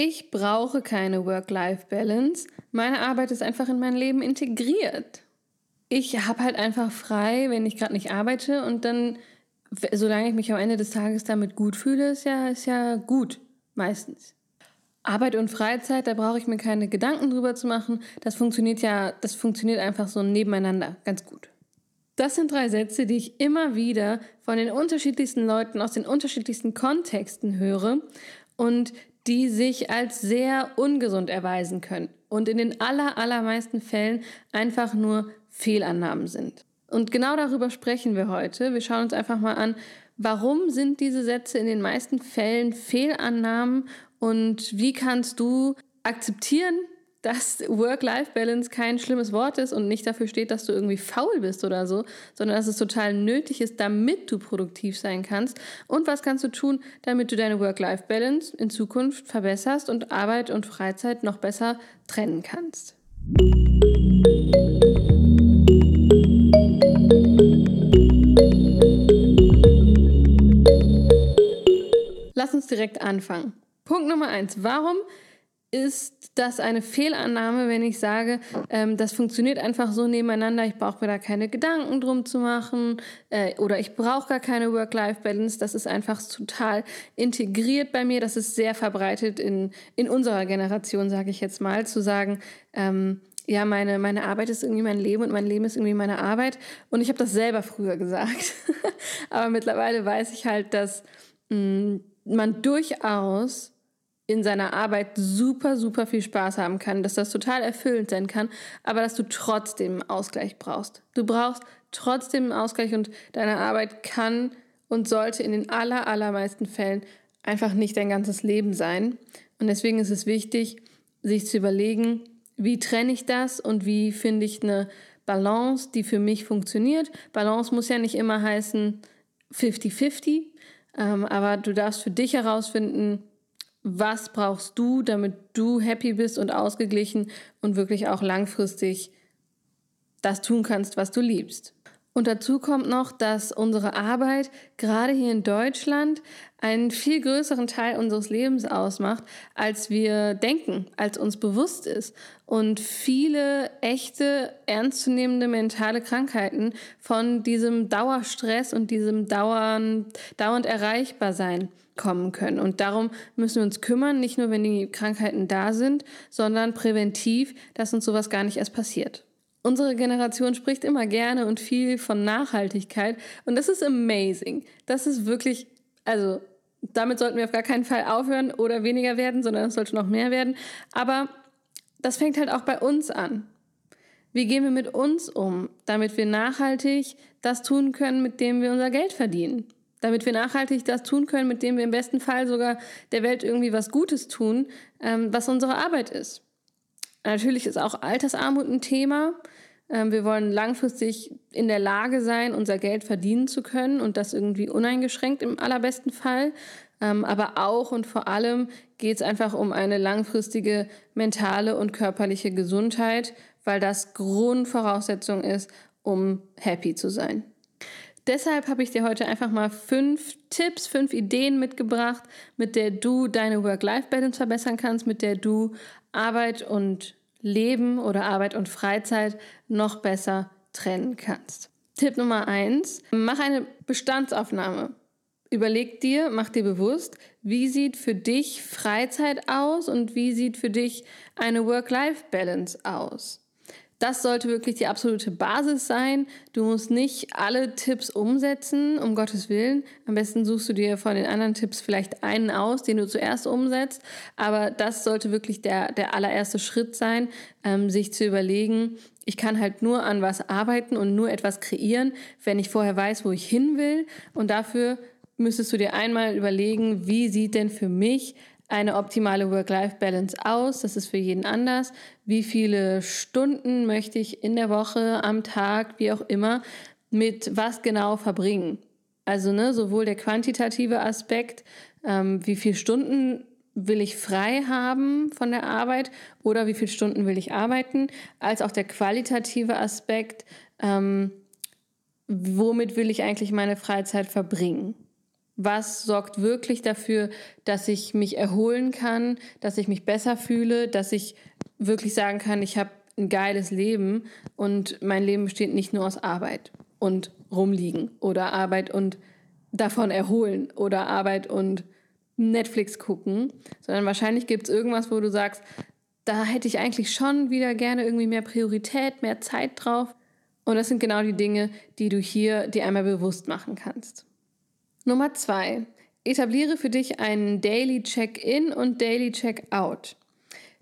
Ich brauche keine Work-Life-Balance. Meine Arbeit ist einfach in mein Leben integriert. Ich habe halt einfach frei, wenn ich gerade nicht arbeite und dann, solange ich mich am Ende des Tages damit gut fühle, ist ja, ist ja gut, meistens. Arbeit und Freizeit, da brauche ich mir keine Gedanken drüber zu machen. Das funktioniert ja, das funktioniert einfach so nebeneinander ganz gut. Das sind drei Sätze, die ich immer wieder von den unterschiedlichsten Leuten aus den unterschiedlichsten Kontexten höre und die sich als sehr ungesund erweisen können und in den aller, allermeisten Fällen einfach nur Fehlannahmen sind. Und genau darüber sprechen wir heute. Wir schauen uns einfach mal an, warum sind diese Sätze in den meisten Fällen Fehlannahmen und wie kannst du akzeptieren, dass Work-Life-Balance kein schlimmes Wort ist und nicht dafür steht, dass du irgendwie faul bist oder so, sondern dass es total nötig ist, damit du produktiv sein kannst. Und was kannst du tun, damit du deine Work-Life-Balance in Zukunft verbesserst und Arbeit und Freizeit noch besser trennen kannst. Lass uns direkt anfangen. Punkt Nummer eins. Warum ist das eine Fehlannahme, wenn ich sage, ähm, das funktioniert einfach so nebeneinander, ich brauche mir da keine Gedanken drum zu machen äh, oder ich brauche gar keine Work-Life-Balance, das ist einfach total integriert bei mir, das ist sehr verbreitet in, in unserer Generation, sage ich jetzt mal, zu sagen, ähm, ja, meine, meine Arbeit ist irgendwie mein Leben und mein Leben ist irgendwie meine Arbeit. Und ich habe das selber früher gesagt. Aber mittlerweile weiß ich halt, dass mh, mm, man durchaus in seiner Arbeit super, super viel Spaß haben kann, dass das total erfüllend sein kann, aber dass du trotzdem einen Ausgleich brauchst. Du brauchst trotzdem einen Ausgleich und deine Arbeit kann und sollte in den aller, allermeisten Fällen einfach nicht dein ganzes Leben sein. Und deswegen ist es wichtig, sich zu überlegen, wie trenne ich das und wie finde ich eine Balance, die für mich funktioniert. Balance muss ja nicht immer heißen 50-50, ähm, aber du darfst für dich herausfinden, was brauchst du, damit du happy bist und ausgeglichen und wirklich auch langfristig das tun kannst, was du liebst. Und dazu kommt noch, dass unsere Arbeit gerade hier in Deutschland einen viel größeren Teil unseres Lebens ausmacht, als wir denken, als uns bewusst ist. Und viele echte, ernstzunehmende mentale Krankheiten von diesem Dauerstress und diesem dauernd, dauernd erreichbar sein kommen können. Und darum müssen wir uns kümmern, nicht nur wenn die Krankheiten da sind, sondern präventiv, dass uns sowas gar nicht erst passiert. Unsere Generation spricht immer gerne und viel von Nachhaltigkeit und das ist amazing. Das ist wirklich, also damit sollten wir auf gar keinen Fall aufhören oder weniger werden, sondern es sollte noch mehr werden. Aber das fängt halt auch bei uns an. Wie gehen wir mit uns um, damit wir nachhaltig das tun können, mit dem wir unser Geld verdienen? damit wir nachhaltig das tun können, mit dem wir im besten Fall sogar der Welt irgendwie was Gutes tun, ähm, was unsere Arbeit ist. Natürlich ist auch Altersarmut ein Thema. Ähm, wir wollen langfristig in der Lage sein, unser Geld verdienen zu können und das irgendwie uneingeschränkt im allerbesten Fall. Ähm, aber auch und vor allem geht es einfach um eine langfristige mentale und körperliche Gesundheit, weil das Grundvoraussetzung ist, um happy zu sein. Deshalb habe ich dir heute einfach mal fünf Tipps, fünf Ideen mitgebracht, mit der du deine Work-Life-Balance verbessern kannst, mit der du Arbeit und Leben oder Arbeit und Freizeit noch besser trennen kannst. Tipp Nummer eins: Mach eine Bestandsaufnahme. Überleg dir, mach dir bewusst, wie sieht für dich Freizeit aus und wie sieht für dich eine Work-Life-Balance aus. Das sollte wirklich die absolute Basis sein. Du musst nicht alle Tipps umsetzen, um Gottes Willen. Am besten suchst du dir von den anderen Tipps vielleicht einen aus, den du zuerst umsetzt. Aber das sollte wirklich der, der allererste Schritt sein, ähm, sich zu überlegen, ich kann halt nur an was arbeiten und nur etwas kreieren, wenn ich vorher weiß, wo ich hin will. Und dafür müsstest du dir einmal überlegen, wie sieht denn für mich eine optimale Work-Life-Balance aus? Das ist für jeden anders. Wie viele Stunden möchte ich in der Woche, am Tag, wie auch immer, mit was genau verbringen? Also ne, sowohl der quantitative Aspekt, ähm, wie viele Stunden will ich frei haben von der Arbeit oder wie viele Stunden will ich arbeiten, als auch der qualitative Aspekt, ähm, womit will ich eigentlich meine Freizeit verbringen. Was sorgt wirklich dafür, dass ich mich erholen kann, dass ich mich besser fühle, dass ich wirklich sagen kann, ich habe ein geiles Leben und mein Leben besteht nicht nur aus Arbeit und rumliegen oder Arbeit und davon erholen oder Arbeit und Netflix gucken, sondern wahrscheinlich gibt es irgendwas, wo du sagst, da hätte ich eigentlich schon wieder gerne irgendwie mehr Priorität, mehr Zeit drauf. Und das sind genau die Dinge, die du hier dir einmal bewusst machen kannst. Nummer zwei, etabliere für dich einen Daily Check-in und Daily Check-out.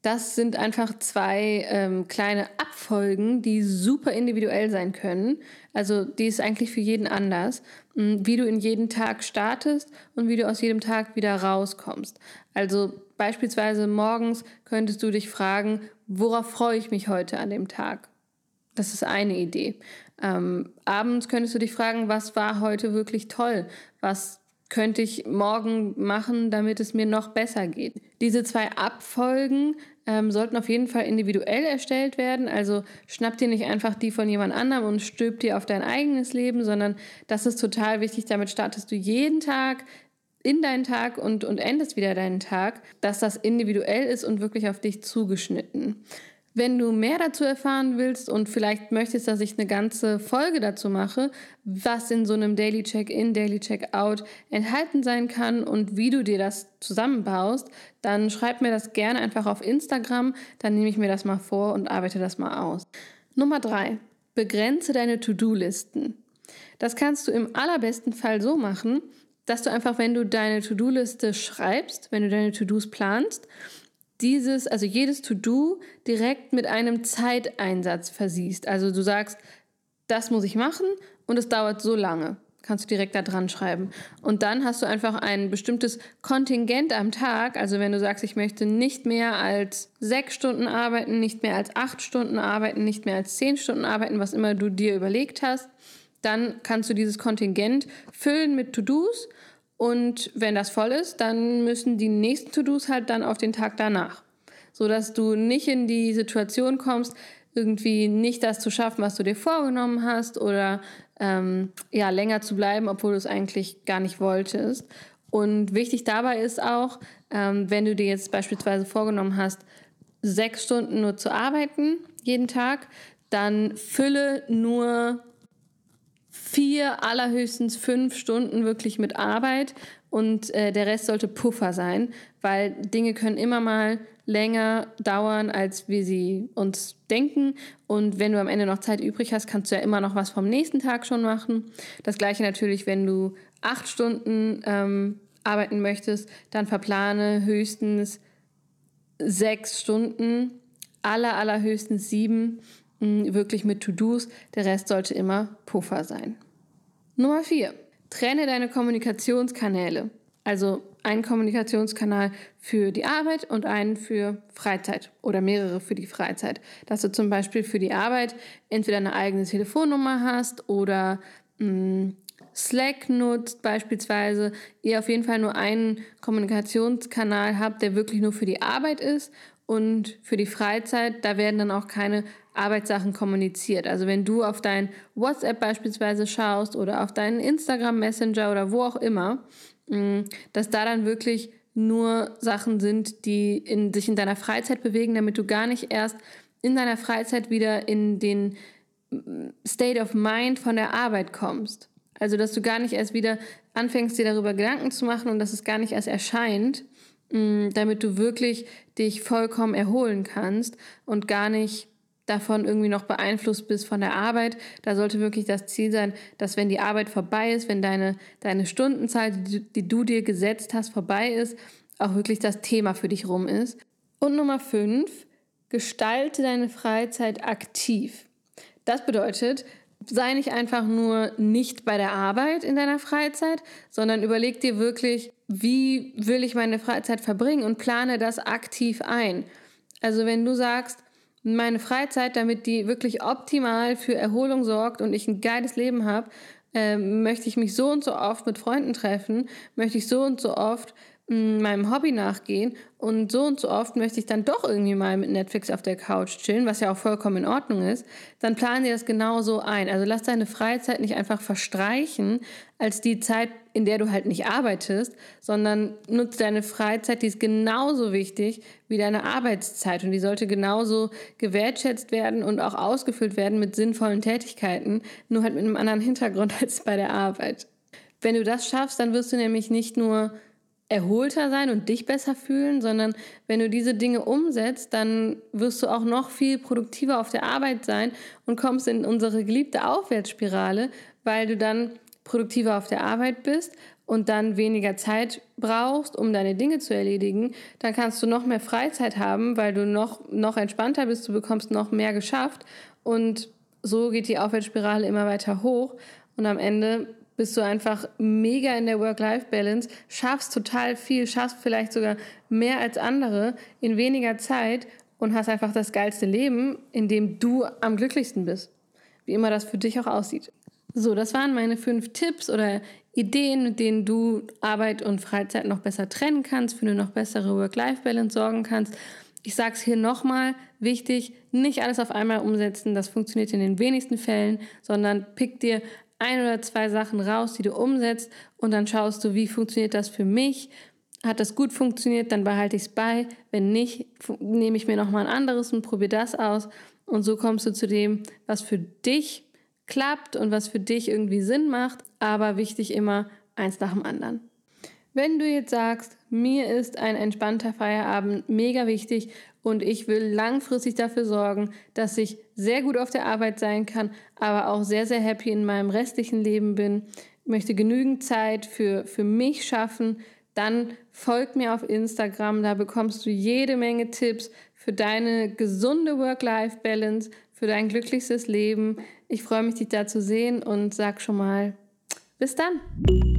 Das sind einfach zwei ähm, kleine Abfolgen, die super individuell sein können. Also die ist eigentlich für jeden anders, hm, wie du in jeden Tag startest und wie du aus jedem Tag wieder rauskommst. Also beispielsweise morgens könntest du dich fragen, worauf freue ich mich heute an dem Tag? Das ist eine Idee. Ähm, abends könntest du dich fragen, was war heute wirklich toll? Was könnte ich morgen machen, damit es mir noch besser geht? Diese zwei Abfolgen ähm, sollten auf jeden Fall individuell erstellt werden. Also schnapp dir nicht einfach die von jemand anderem und stülp dir auf dein eigenes Leben, sondern das ist total wichtig. Damit startest du jeden Tag in deinen Tag und, und endest wieder deinen Tag, dass das individuell ist und wirklich auf dich zugeschnitten. Wenn du mehr dazu erfahren willst und vielleicht möchtest, dass ich eine ganze Folge dazu mache, was in so einem Daily Check-in, Daily Check-out enthalten sein kann und wie du dir das zusammenbaust, dann schreib mir das gerne einfach auf Instagram, dann nehme ich mir das mal vor und arbeite das mal aus. Nummer drei: Begrenze deine To-Do-Listen. Das kannst du im allerbesten Fall so machen, dass du einfach, wenn du deine To-Do-Liste schreibst, wenn du deine To-Dos planst, dieses, also jedes To-Do direkt mit einem Zeiteinsatz versiehst. Also du sagst, das muss ich machen und es dauert so lange. Kannst du direkt da dran schreiben. Und dann hast du einfach ein bestimmtes Kontingent am Tag. Also wenn du sagst, ich möchte nicht mehr als sechs Stunden arbeiten, nicht mehr als acht Stunden arbeiten, nicht mehr als zehn Stunden arbeiten, was immer du dir überlegt hast, dann kannst du dieses Kontingent füllen mit To-Dos und wenn das voll ist, dann müssen die nächsten To-Dos halt dann auf den Tag danach. So dass du nicht in die Situation kommst, irgendwie nicht das zu schaffen, was du dir vorgenommen hast oder ähm, ja, länger zu bleiben, obwohl du es eigentlich gar nicht wolltest. Und wichtig dabei ist auch, ähm, wenn du dir jetzt beispielsweise vorgenommen hast, sechs Stunden nur zu arbeiten jeden Tag, dann fülle nur vier, allerhöchstens fünf Stunden wirklich mit Arbeit und äh, der Rest sollte Puffer sein, weil Dinge können immer mal länger dauern, als wir sie uns denken. Und wenn du am Ende noch Zeit übrig hast, kannst du ja immer noch was vom nächsten Tag schon machen. Das gleiche natürlich, wenn du acht Stunden ähm, arbeiten möchtest, dann verplane höchstens sechs Stunden, aller, allerhöchstens sieben wirklich mit To-Dos. Der Rest sollte immer Puffer sein. Nummer 4. Trenne deine Kommunikationskanäle. Also einen Kommunikationskanal für die Arbeit und einen für Freizeit oder mehrere für die Freizeit. Dass du zum Beispiel für die Arbeit entweder eine eigene Telefonnummer hast oder mh, mm, Slack nutzt beispielsweise, ihr auf jeden Fall nur einen Kommunikationskanal habt, der wirklich nur für die Arbeit ist und für die Freizeit, da werden dann auch keine Arbeitssachen kommuniziert. Also wenn du auf dein WhatsApp beispielsweise schaust oder auf deinen Instagram Messenger oder wo auch immer, mm, dass da dann wirklich nur Sachen sind, die in, sich in deiner Freizeit bewegen, damit du gar nicht erst in deiner Freizeit wieder in den mm, State of Mind von der Arbeit kommst. Also dass du gar nicht erst wieder anfängst, dir darüber Gedanken zu machen und dass es gar nicht erst erscheint, mm, damit du wirklich dich vollkommen erholen kannst und gar nicht davon irgendwie noch beeinflusst bist von der Arbeit. Da sollte wirklich das Ziel sein, dass wenn die Arbeit vorbei ist, wenn deine, deine Stundenzahl, die, die du dir gesetzt hast, vorbei ist, auch wirklich das Thema für dich rum ist. Und Nummer fünf, gestalte deine Freizeit aktiv. Das bedeutet, sei nicht einfach nur nicht bei der Arbeit in deiner Freizeit, sondern überleg dir wirklich, wie will ich meine Freizeit verbringen und plane das aktiv ein. Also wenn du sagst, meine Freizeit, damit die wirklich optimal für Erholung sorgt und ich ein geiles Leben habe, äh, möchte ich mich so und so oft mit Freunden treffen, möchte ich so und so oft meinem Hobby nachgehen und so und so oft möchte ich dann doch irgendwie mal mit Netflix auf der Couch chillen, was ja auch vollkommen in Ordnung ist, dann plan dir das genauso ein. Also lass deine Freizeit nicht einfach verstreichen als die Zeit, in der du halt nicht arbeitest, sondern nutze deine Freizeit, die ist genauso wichtig wie deine Arbeitszeit und die sollte genauso gewertschätzt werden und auch ausgefüllt werden mit sinnvollen Tätigkeiten, nur halt mit einem anderen Hintergrund als bei der Arbeit. Wenn du das schaffst, dann wirst du nämlich nicht nur erholter sein und dich besser fühlen, sondern wenn du diese Dinge umsetzt, dann wirst du auch noch viel produktiver auf der Arbeit sein und kommst in unsere geliebte Aufwärtsspirale, weil du dann produktiver auf der Arbeit bist und dann weniger Zeit brauchst, um deine Dinge zu erledigen, dann kannst du noch mehr Freizeit haben, weil du noch, noch entspannter bist, du bekommst noch mehr geschafft. Und so geht die Aufwärtsspirale immer weiter hoch. Und am Ende bist du einfach mega in der Work-Life-Balance, schaffst total viel, schaffst vielleicht sogar mehr als andere in weniger Zeit und hast einfach das geilste Leben, in dem du am glücklichsten bist. Wie immer das für dich auch aussieht. So, das waren meine fünf Tipps oder Ideen, mit denen du Arbeit und Freizeit noch besser trennen kannst, für eine noch bessere Work-Life-Balance sorgen kannst. Ich sage es hier nochmal, wichtig, nicht alles auf einmal umsetzen, das funktioniert in den wenigsten Fällen, sondern pick dir ein oder zwei Sachen raus, die du umsetzt und dann schaust du, wie funktioniert das für mich. Hat das gut funktioniert, dann behalte ich es bei. Wenn nicht, nehme ich mir nochmal ein anderes und probiere das aus. Und so kommst du zu dem, was für dich klappt und was für dich irgendwie Sinn macht. Aber wichtig immer eins nach dem anderen. Wenn du jetzt sagst, mir ist ein entspannter Feierabend mega wichtig und ich will langfristig dafür sorgen, dass ich sehr gut auf der Arbeit sein kann, aber auch sehr, sehr happy in meinem restlichen Leben bin, möchte genügend Zeit für, für mich schaffen, dann folg mir auf Instagram, da bekommst du jede Menge Tipps für deine gesunde Work-Life-Balance, für dein glücklichstes Leben. Ich freue mich, dich da zu sehen und sag schon mal, bis dann.